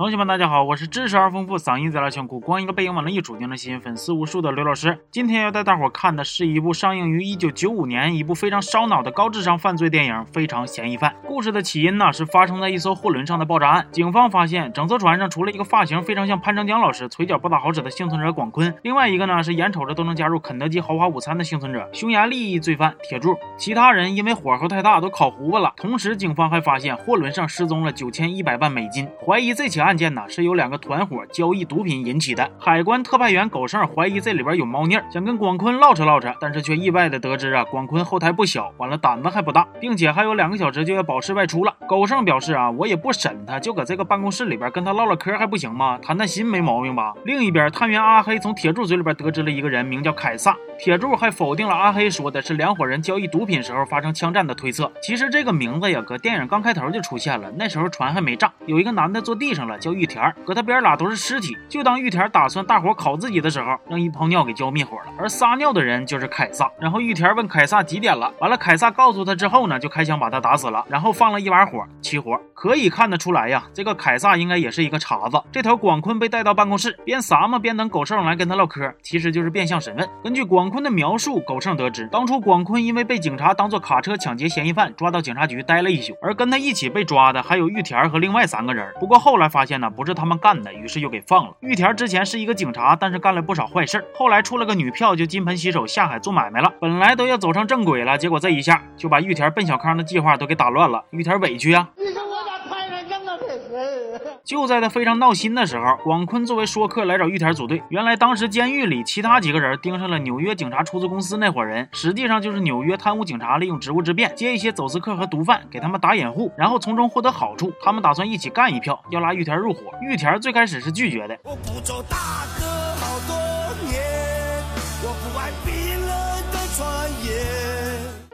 同学们，大家好，我是知识而丰富、嗓音贼拉炫酷、光一个背影往那一杵就能吸引粉丝无数的刘老师。今天要带大伙看的是一部上映于一九九五年、一部非常烧脑的高智商犯罪电影《非常嫌疑犯》。故事的起因呢，是发生在一艘货轮上的爆炸案。警方发现，整艘船上除了一个发型非常像潘长江老师、腿脚不咋好使的幸存者广坤，另外一个呢是眼瞅着都能加入肯德基豪华午餐的幸存者——匈牙利裔罪犯铁柱。其他人因为火候太大都烤糊巴了。同时，警方还发现货轮上失踪了九千一百万美金，怀疑这起案。案件呢是由两个团伙交易毒品引起的。海关特派员狗剩怀疑这里边有猫腻，想跟广坤唠扯唠扯，但是却意外的得知啊，广坤后台不小，完了胆子还不大，并且还有两个小时就要保释外出了。狗剩表示啊，我也不审他，就搁这个办公室里边跟他唠唠嗑还不行吗？谈谈心没毛病吧？另一边，探员阿黑从铁柱嘴里边得知了一个人名叫凯撒。铁柱还否定了阿黑说的是两伙人交易毒品时候发生枪战的推测。其实这个名字呀，搁电影刚开头就出现了。那时候船还没炸，有一个男的坐地上了，叫玉田，搁他边俩都是尸体。就当玉田打算大伙烤自己的时候，让一泡尿给浇灭火了。而撒尿的人就是凯撒。然后玉田问凯撒几点了，完了凯撒告诉他之后呢，就开枪把他打死了，然后放了一把火起火。可以看得出来呀，这个凯撒应该也是一个茬子。这头广坤被带到办公室，边撒嘛边等狗剩来跟他唠嗑，其实就是变相审问。根据广坤的描述。狗剩得知，当初广坤因为被警察当做卡车抢劫嫌疑犯抓到警察局待了一宿，而跟他一起被抓的还有玉田和另外三个人。不过后来发现呢，不是他们干的，于是又给放了。玉田之前是一个警察，但是干了不少坏事，后来出了个女票，就金盆洗手下海做买卖了。本来都要走上正轨了，结果这一下就把玉田奔小康的计划都给打乱了。玉田委屈啊。就在他非常闹心的时候，广坤作为说客来找玉田组队。原来当时监狱里其他几个人盯上了纽约警察出租公司那伙人，实际上就是纽约贪污警察利用职务之便接一些走私客和毒贩，给他们打掩护，然后从中获得好处。他们打算一起干一票，要拉玉田入伙。玉田最开始是拒绝的。我不走大哥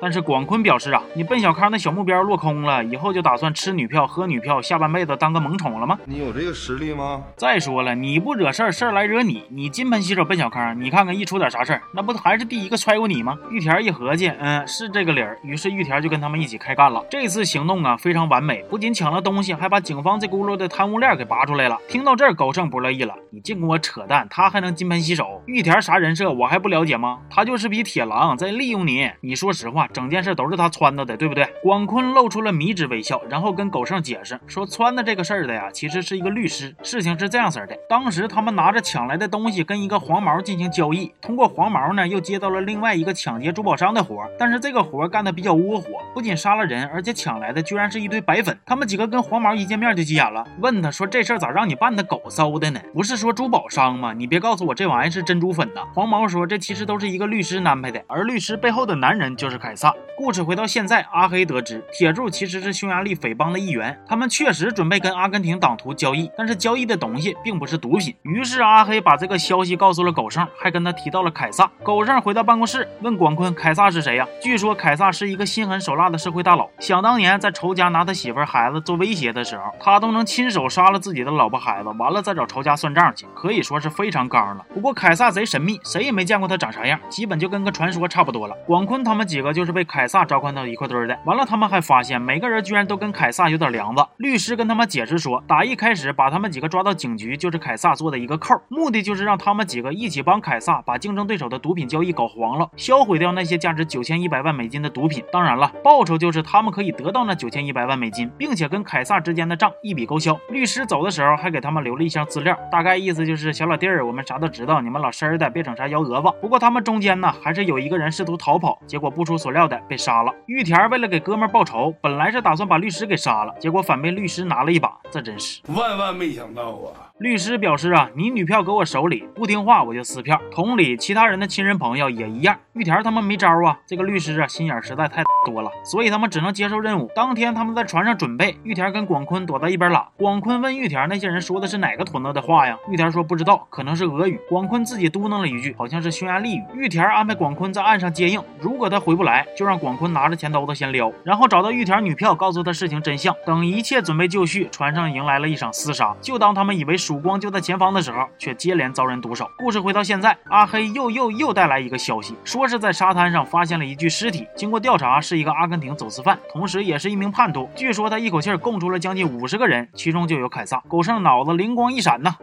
但是广坤表示啊，你奔小康那小目标落空了，以后就打算吃女票、喝女票，下半辈子当个萌宠了吗？你有这个实力吗？再说了，你不惹事儿，事儿来惹你。你金盆洗手奔小康，你看看一出点啥事儿，那不还是第一个揣过你吗？玉田一合计，嗯，是这个理儿。于是玉田就跟他们一起开干了。这次行动啊非常完美，不仅抢了东西，还把警方这轱辘的贪污链给拔出来了。听到这儿，高盛不乐意了，你净跟我扯淡，他还能金盆洗手？玉田啥人设我还不了解吗？他就是匹铁狼，在利用你。你说实话，整件事都是他。撺掇的对不对？广坤露出了迷之微笑，然后跟狗剩解释说，撺掇这个事儿的呀，其实是一个律师。事情是这样式的，当时他们拿着抢来的东西跟一个黄毛进行交易，通过黄毛呢，又接到了另外一个抢劫珠宝商的活。但是这个活干的比较窝火，不仅杀了人，而且抢来的居然是一堆白粉。他们几个跟黄毛一见面就急眼了，问他说这事儿咋让你办的狗搜的呢？不是说珠宝商吗？你别告诉我这玩意是珍珠粉呐！黄毛说这其实都是一个律师安排的，而律师背后的男人就是凯萨。故事回。到现在，阿黑得知铁柱其实是匈牙利匪帮的一员，他们确实准备跟阿根廷党徒交易，但是交易的东西并不是毒品。于是阿黑把这个消息告诉了狗剩，还跟他提到了凯撒。狗剩回到办公室问广坤：“凯撒是谁呀？”据说凯撒是一个心狠手辣的社会大佬。想当年在仇家拿他媳妇孩子做威胁的时候，他都能亲手杀了自己的老婆孩子，完了再找仇家算账去，可以说是非常刚了。不过凯撒贼神秘，谁也没见过他长啥样，基本就跟个传说差不多了。广坤他们几个就是被凯撒召唤。到一块堆的，完了，他们还发现每个人居然都跟凯撒有点梁子。律师跟他们解释说，打一开始把他们几个抓到警局，就是凯撒做的一个扣，目的就是让他们几个一起帮凯撒把竞争对手的毒品交易搞黄了，销毁掉那些价值九千一百万美金的毒品。当然了，报酬就是他们可以得到那九千一百万美金，并且跟凯撒之间的账一笔勾销。律师走的时候还给他们留了一箱资料，大概意思就是小老弟儿，我们啥都知道，你们老实儿的，别整啥幺蛾子。不过他们中间呢，还是有一个人试图逃跑，结果不出所料的被杀了。玉田为了给哥们报仇，本来是打算把律师给杀了，结果反被律师拿了一把，这真是万万没想到啊！律师表示啊，你女票搁我手里，不听话我就撕票。同理，其他人的亲人朋友也一样。玉田他们没招啊，这个律师啊心眼实在太多了，所以他们只能接受任务。当天他们在船上准备，玉田跟广坤躲在一边拉。广坤问玉田那些人说的是哪个屯子的话呀？玉田说不知道，可能是俄语。广坤自己嘟囔了一句，好像是匈牙利语。玉田安排广坤在岸上接应，如果他回不来，就让广坤拿着钱兜子先撩，然后找到玉田女票，告诉他事情真相。等一切准备就绪，船上迎来了一场厮杀。就当他们以为曙光就在前方的时候，却接连遭人毒手。故事回到现在，阿黑又又又带来一个消息，说是在沙滩上发现了一具尸体。经过调查，是一个阿根廷走私犯，同时也是一名叛徒。据说他一口气供出了将近五十个人，其中就有凯撒。狗剩脑子灵光一闪呐！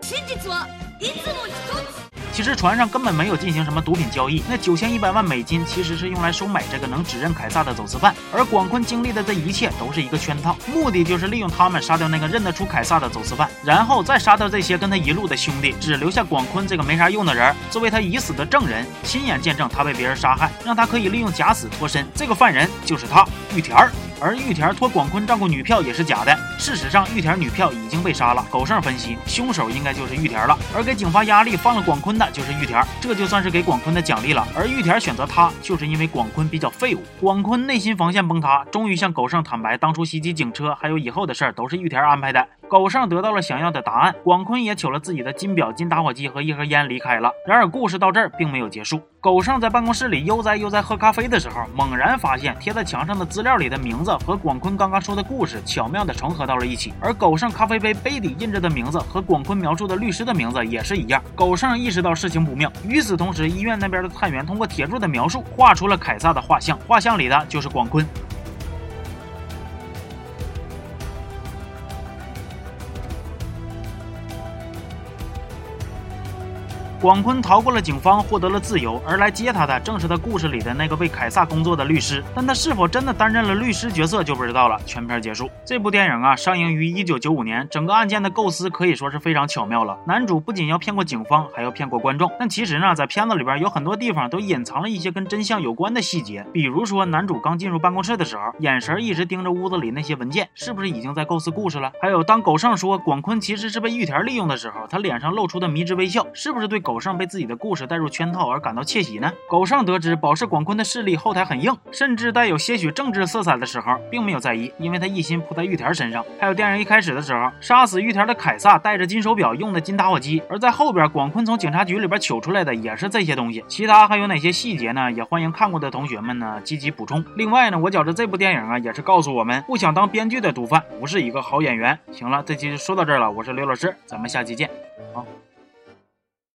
其实船上根本没有进行什么毒品交易，那九千一百万美金其实是用来收买这个能指认凯撒的走私犯，而广坤经历的这一切都是一个圈套，目的就是利用他们杀掉那个认得出凯撒的走私犯，然后再杀掉这些跟他一路的兄弟，只留下广坤这个没啥用的人作为他已死的证人，亲眼见证他被别人杀害，让他可以利用假死脱身。这个犯人就是他，玉田儿。而玉田托广坤照顾女票也是假的。事实上，玉田女票已经被杀了。狗剩分析，凶手应该就是玉田了。而给警方压力放了广坤的就是玉田，这就算是给广坤的奖励了。而玉田选择他，就是因为广坤比较废物。广坤内心防线崩塌，终于向狗剩坦白，当初袭击警车还有以后的事儿都是玉田安排的。狗剩得到了想要的答案，广坤也取了自己的金表、金打火机和一盒烟离开了。然而故事到这儿并没有结束。狗剩在办公室里悠哉悠哉喝咖啡的时候，猛然发现贴在墙上的资料里的名字。和广坤刚刚说的故事巧妙地重合到了一起，而狗剩咖啡杯杯底印着的名字和广坤描述的律师的名字也是一样。狗剩意识到事情不妙，与此同时，医院那边的探员通过铁柱的描述画出了凯撒的画像，画像里的就是广坤。广坤逃过了警方，获得了自由，而来接他的正是他故事里的那个为凯撒工作的律师。但他是否真的担任了律师角色就不知道了。全片结束。这部电影啊，上映于一九九五年，整个案件的构思可以说是非常巧妙了。男主不仅要骗过警方，还要骗过观众。但其实呢，在片子里边有很多地方都隐藏了一些跟真相有关的细节。比如说，男主刚进入办公室的时候，眼神一直盯着屋子里那些文件，是不是已经在构思故事了？还有，当狗剩说广坤其实是被玉田利用的时候，他脸上露出的迷之微笑，是不是对狗？狗剩被自己的故事带入圈套而感到窃喜呢？狗剩得知保释广坤的势力后台很硬，甚至带有些许政治色彩的时候，并没有在意，因为他一心扑在玉田身上。还有电影一开始的时候，杀死玉田的凯撒带着金手表用的金打火机，而在后边广坤从警察局里边取出来的也是这些东西。其他还有哪些细节呢？也欢迎看过的同学们呢积极补充。另外呢，我觉着这部电影啊也是告诉我们，不想当编剧的毒贩不是一个好演员。行了，这期就说到这儿了，我是刘老师，咱们下期见，好。